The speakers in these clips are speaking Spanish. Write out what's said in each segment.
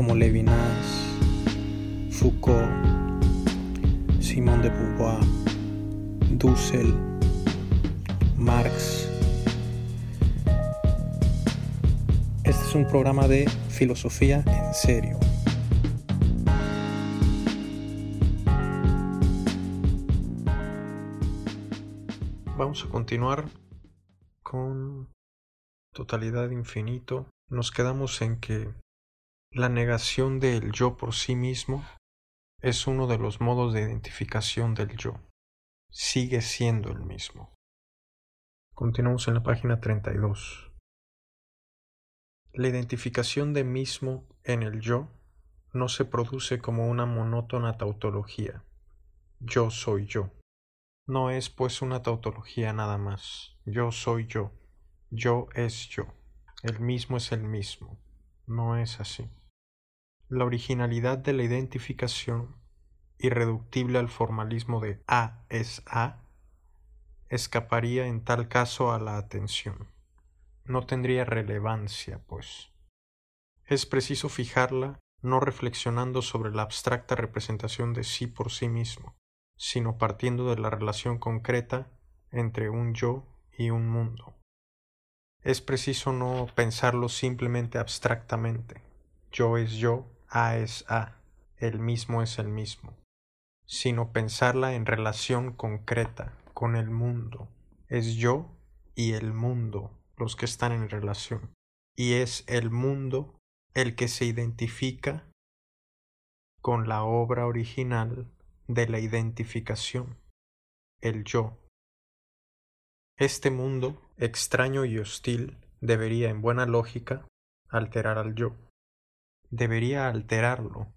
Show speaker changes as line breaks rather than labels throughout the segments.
como Levinas, Foucault, Simón de Beauvoir, Dussel, Marx. Este es un programa de filosofía en serio. Vamos a continuar con totalidad infinito. Nos quedamos en que la negación del yo por sí mismo es uno de los modos de identificación del yo. Sigue siendo el mismo. Continuamos en la página 32. La identificación de mismo en el yo no se produce como una monótona tautología. Yo soy yo. No es pues una tautología nada más. Yo soy yo. Yo es yo. El mismo es el mismo. No es así. La originalidad de la identificación, irreductible al formalismo de A es A, escaparía en tal caso a la atención. No tendría relevancia, pues. Es preciso fijarla no reflexionando sobre la abstracta representación de sí por sí mismo, sino partiendo de la relación concreta entre un yo y un mundo. Es preciso no pensarlo simplemente abstractamente. Yo es yo, a es A, el mismo es el mismo, sino pensarla en relación concreta con el mundo. Es yo y el mundo los que están en relación. Y es el mundo el que se identifica con la obra original de la identificación, el yo. Este mundo, extraño y hostil, debería, en buena lógica, alterar al yo debería alterarlo,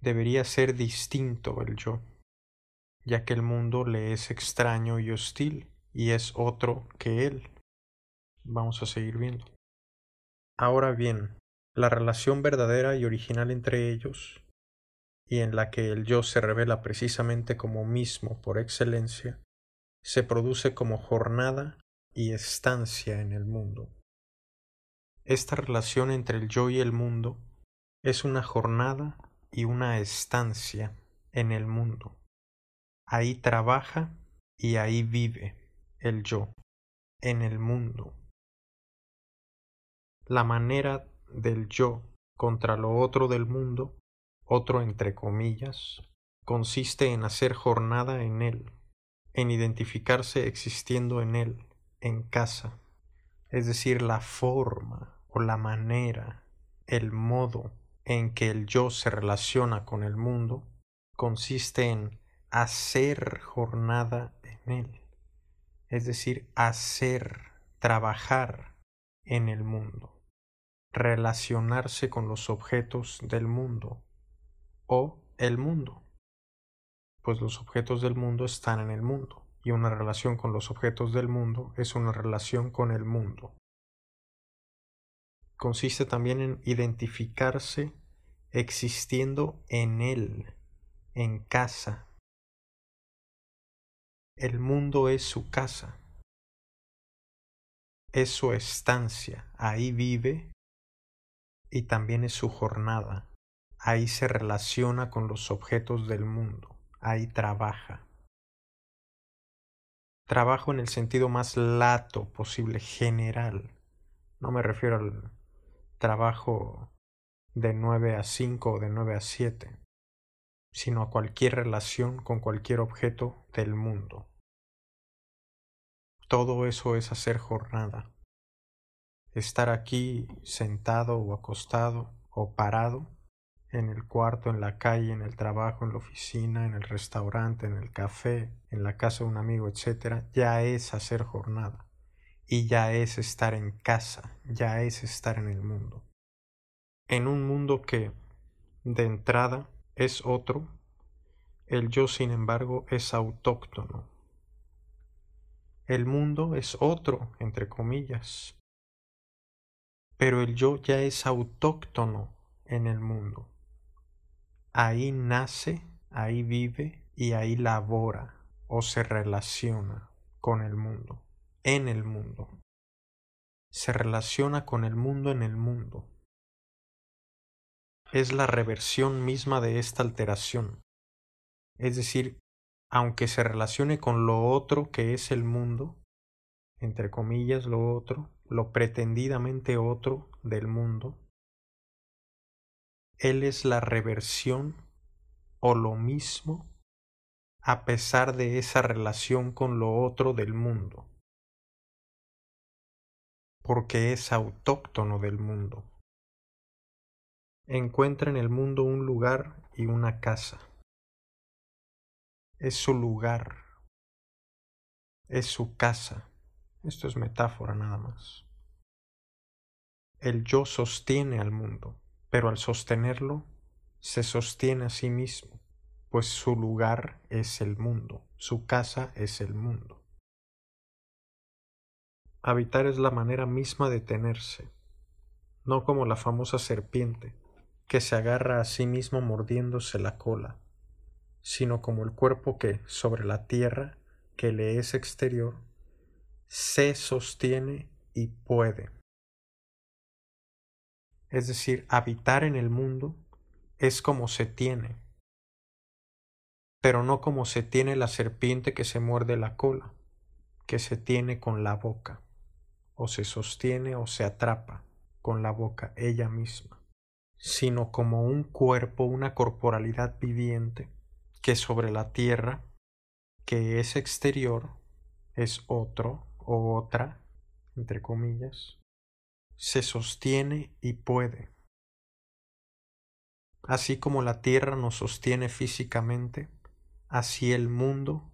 debería ser distinto el yo, ya que el mundo le es extraño y hostil y es otro que él. Vamos a seguir viendo. Ahora bien, la relación verdadera y original entre ellos, y en la que el yo se revela precisamente como mismo por excelencia, se produce como jornada y estancia en el mundo. Esta relación entre el yo y el mundo es una jornada y una estancia en el mundo. Ahí trabaja y ahí vive el yo, en el mundo. La manera del yo contra lo otro del mundo, otro entre comillas, consiste en hacer jornada en él, en identificarse existiendo en él, en casa, es decir, la forma o la manera, el modo en que el yo se relaciona con el mundo consiste en hacer jornada en él, es decir, hacer, trabajar en el mundo, relacionarse con los objetos del mundo o el mundo, pues los objetos del mundo están en el mundo y una relación con los objetos del mundo es una relación con el mundo consiste también en identificarse existiendo en él, en casa. El mundo es su casa, es su estancia, ahí vive y también es su jornada, ahí se relaciona con los objetos del mundo, ahí trabaja. Trabajo en el sentido más lato posible, general. No me refiero al trabajo de 9 a 5 o de 9 a 7, sino a cualquier relación con cualquier objeto del mundo. Todo eso es hacer jornada. Estar aquí sentado o acostado o parado en el cuarto, en la calle, en el trabajo, en la oficina, en el restaurante, en el café, en la casa de un amigo, etc., ya es hacer jornada y ya es estar en casa, ya es estar en el mundo. En un mundo que, de entrada es otro, el yo sin embargo es autóctono. El mundo es otro, entre comillas, pero el yo ya es autóctono en el mundo. Ahí nace, ahí vive y ahí labora o se relaciona con el mundo, en el mundo. Se relaciona con el mundo en el mundo. Es la reversión misma de esta alteración. Es decir, aunque se relacione con lo otro que es el mundo, entre comillas lo otro, lo pretendidamente otro del mundo, Él es la reversión o lo mismo a pesar de esa relación con lo otro del mundo, porque es autóctono del mundo. Encuentra en el mundo un lugar y una casa. Es su lugar, es su casa. Esto es metáfora nada más. El yo sostiene al mundo, pero al sostenerlo, se sostiene a sí mismo pues su lugar es el mundo, su casa es el mundo. Habitar es la manera misma de tenerse, no como la famosa serpiente, que se agarra a sí mismo mordiéndose la cola, sino como el cuerpo que, sobre la tierra, que le es exterior, se sostiene y puede. Es decir, habitar en el mundo es como se tiene, pero no como se tiene la serpiente que se muerde la cola, que se tiene con la boca, o se sostiene o se atrapa con la boca ella misma, sino como un cuerpo, una corporalidad viviente, que sobre la tierra, que es exterior, es otro o otra, entre comillas, se sostiene y puede. Así como la tierra nos sostiene físicamente, Así el mundo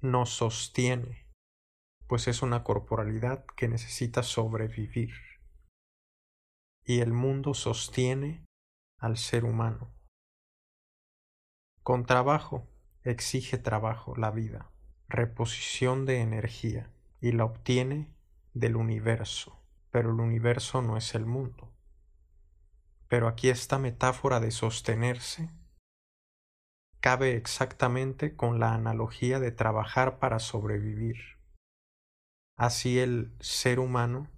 nos sostiene, pues es una corporalidad que necesita sobrevivir. Y el mundo sostiene al ser humano. Con trabajo exige trabajo la vida, reposición de energía, y la obtiene del universo, pero el universo no es el mundo. Pero aquí esta metáfora de sostenerse cabe exactamente con la analogía de trabajar para sobrevivir. Así el ser humano,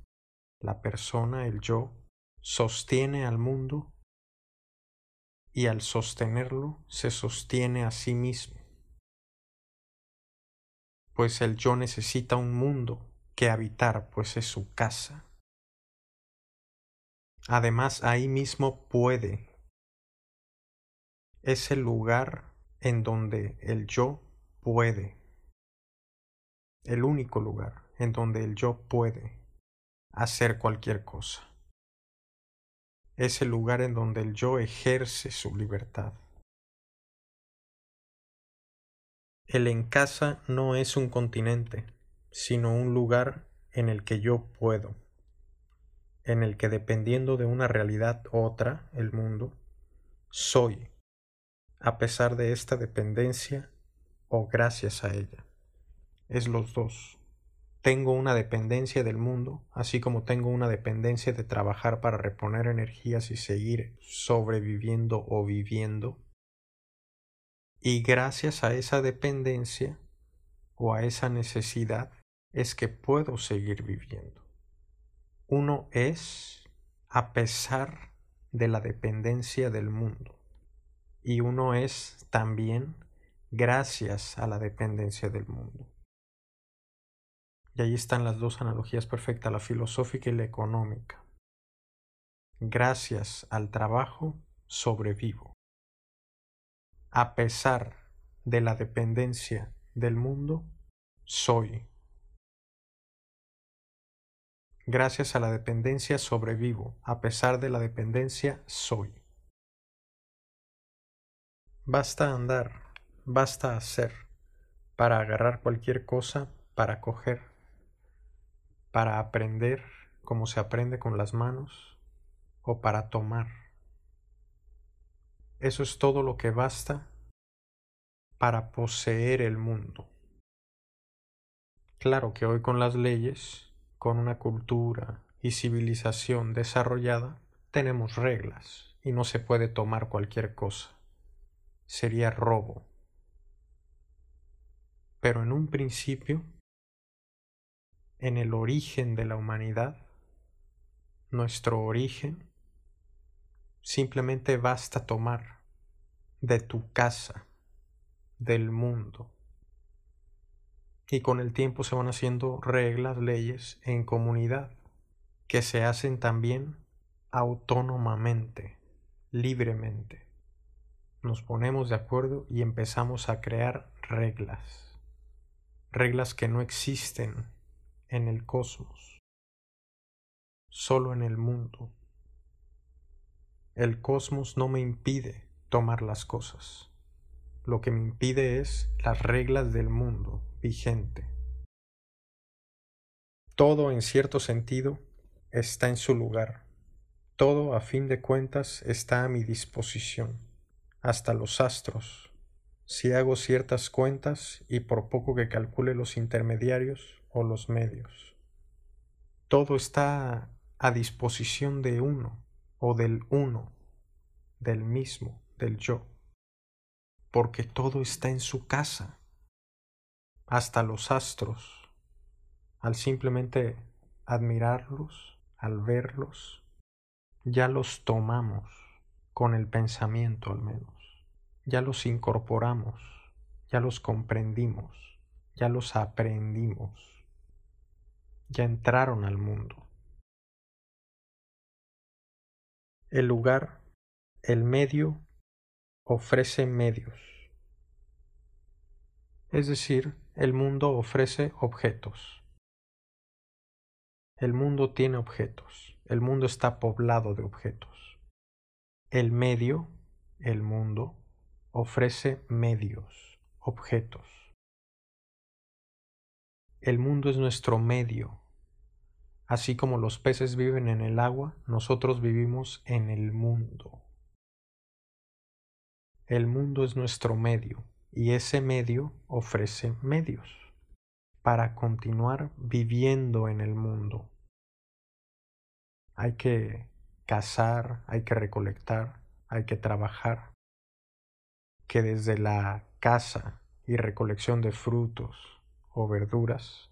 la persona, el yo, sostiene al mundo y al sostenerlo se sostiene a sí mismo. Pues el yo necesita un mundo que habitar, pues es su casa. Además, ahí mismo puede. Es el lugar en donde el yo puede, el único lugar en donde el yo puede hacer cualquier cosa. Es el lugar en donde el yo ejerce su libertad. El en casa no es un continente, sino un lugar en el que yo puedo, en el que dependiendo de una realidad otra, el mundo, soy a pesar de esta dependencia o gracias a ella. Es los dos. Tengo una dependencia del mundo, así como tengo una dependencia de trabajar para reponer energías y seguir sobreviviendo o viviendo. Y gracias a esa dependencia o a esa necesidad es que puedo seguir viviendo. Uno es a pesar de la dependencia del mundo y uno es también gracias a la dependencia del mundo. Ahí están las dos analogías perfectas, la filosófica y la económica. Gracias al trabajo sobrevivo. A pesar de la dependencia del mundo, soy. Gracias a la dependencia sobrevivo. A pesar de la dependencia, soy. Basta andar, basta hacer, para agarrar cualquier cosa, para coger, para aprender como se aprende con las manos, o para tomar. Eso es todo lo que basta para poseer el mundo. Claro que hoy con las leyes, con una cultura y civilización desarrollada, tenemos reglas y no se puede tomar cualquier cosa. Sería robo. Pero en un principio, en el origen de la humanidad, nuestro origen, simplemente basta tomar de tu casa, del mundo. Y con el tiempo se van haciendo reglas, leyes en comunidad, que se hacen también autónomamente, libremente. Nos ponemos de acuerdo y empezamos a crear reglas, reglas que no existen en el cosmos, solo en el mundo. El cosmos no me impide tomar las cosas, lo que me impide es las reglas del mundo vigente. Todo en cierto sentido está en su lugar todo, a fin de cuentas, está a mi disposición, hasta los astros. Si hago ciertas cuentas y por poco que calcule los intermediarios o los medios. Todo está a disposición de uno o del uno, del mismo, del yo, porque todo está en su casa, hasta los astros, al simplemente admirarlos, al verlos, ya los tomamos con el pensamiento al menos, ya los incorporamos, ya los comprendimos, ya los aprendimos, ya entraron al mundo. El lugar, el medio, ofrece medios. Es decir, el mundo ofrece objetos. El mundo tiene objetos. El mundo está poblado de objetos. El medio, el mundo, ofrece medios, objetos. El mundo es nuestro medio. Así como los peces viven en el agua, nosotros vivimos en el mundo. El mundo es nuestro medio y ese medio ofrece medios para continuar viviendo en el mundo hay que cazar, hay que recolectar, hay que trabajar, que desde la caza y recolección de frutos verduras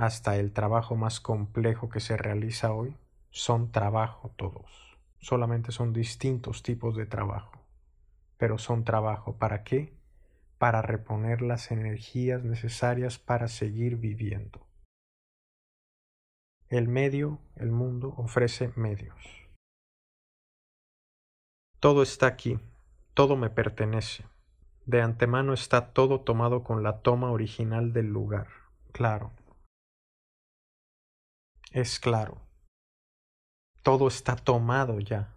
hasta el trabajo más complejo que se realiza hoy, son trabajo todos. Solamente son distintos tipos de trabajo, pero son trabajo. ¿Para qué? Para reponer las energías necesarias para seguir viviendo. El medio, el mundo, ofrece medios. Todo está aquí, todo me pertenece. De antemano está todo tomado con la toma original del lugar. Claro. Es claro. Todo está tomado ya.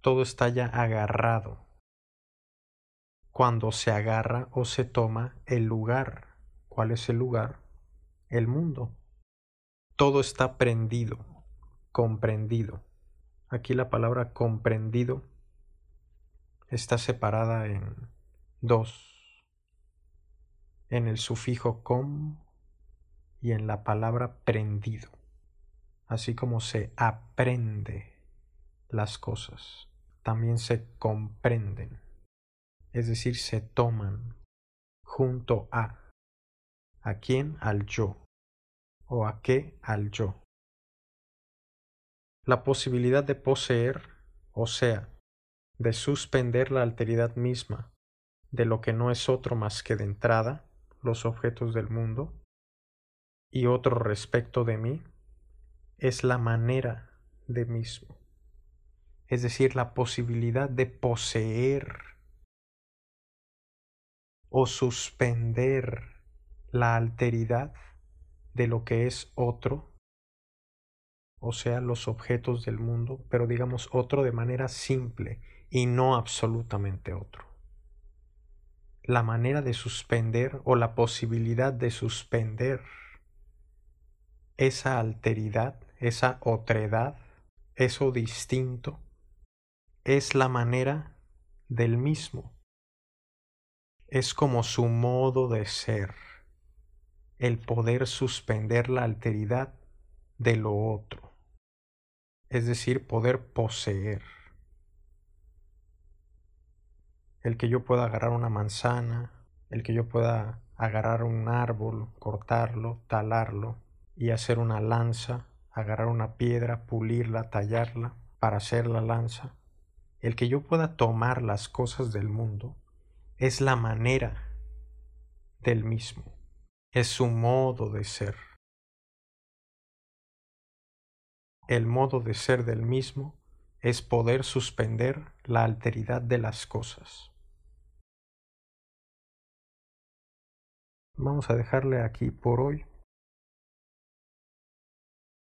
Todo está ya agarrado. Cuando se agarra o se toma el lugar. ¿Cuál es el lugar? El mundo todo está prendido, comprendido. Aquí la palabra comprendido está separada en dos, en el sufijo com y en la palabra prendido, así como se aprende las cosas, también se comprenden, es decir, se toman junto a. ¿A quién? Al yo o a qué al yo. La posibilidad de poseer, o sea, de suspender la alteridad misma de lo que no es otro más que de entrada los objetos del mundo, y otro respecto de mí, es la manera de mismo, es decir, la posibilidad de poseer o suspender la alteridad de lo que es otro, o sea, los objetos del mundo, pero digamos otro de manera simple y no absolutamente otro. La manera de suspender o la posibilidad de suspender esa alteridad, esa otredad, eso distinto, es la manera del mismo. Es como su modo de ser, el poder suspender la alteridad de lo otro, es decir, poder poseer. El que yo pueda agarrar una manzana, el que yo pueda agarrar un árbol, cortarlo, talarlo y hacer una lanza, agarrar una piedra, pulirla, tallarla para hacer la lanza. El que yo pueda tomar las cosas del mundo es la manera del mismo, es su modo de ser. El modo de ser del mismo es poder suspender la alteridad de las cosas. Vamos a dejarle aquí por hoy,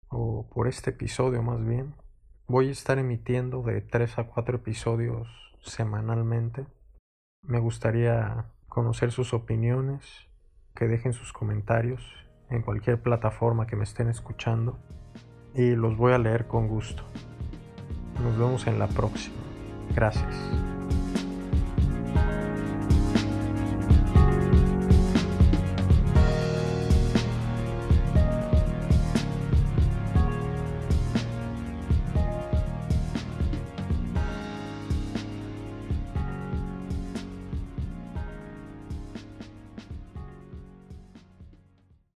o por este episodio más bien. Voy a estar emitiendo de 3 a 4 episodios semanalmente. Me gustaría conocer sus opiniones, que dejen sus comentarios en cualquier plataforma que me estén escuchando y los voy a leer con gusto. Nos vemos en la próxima. Gracias.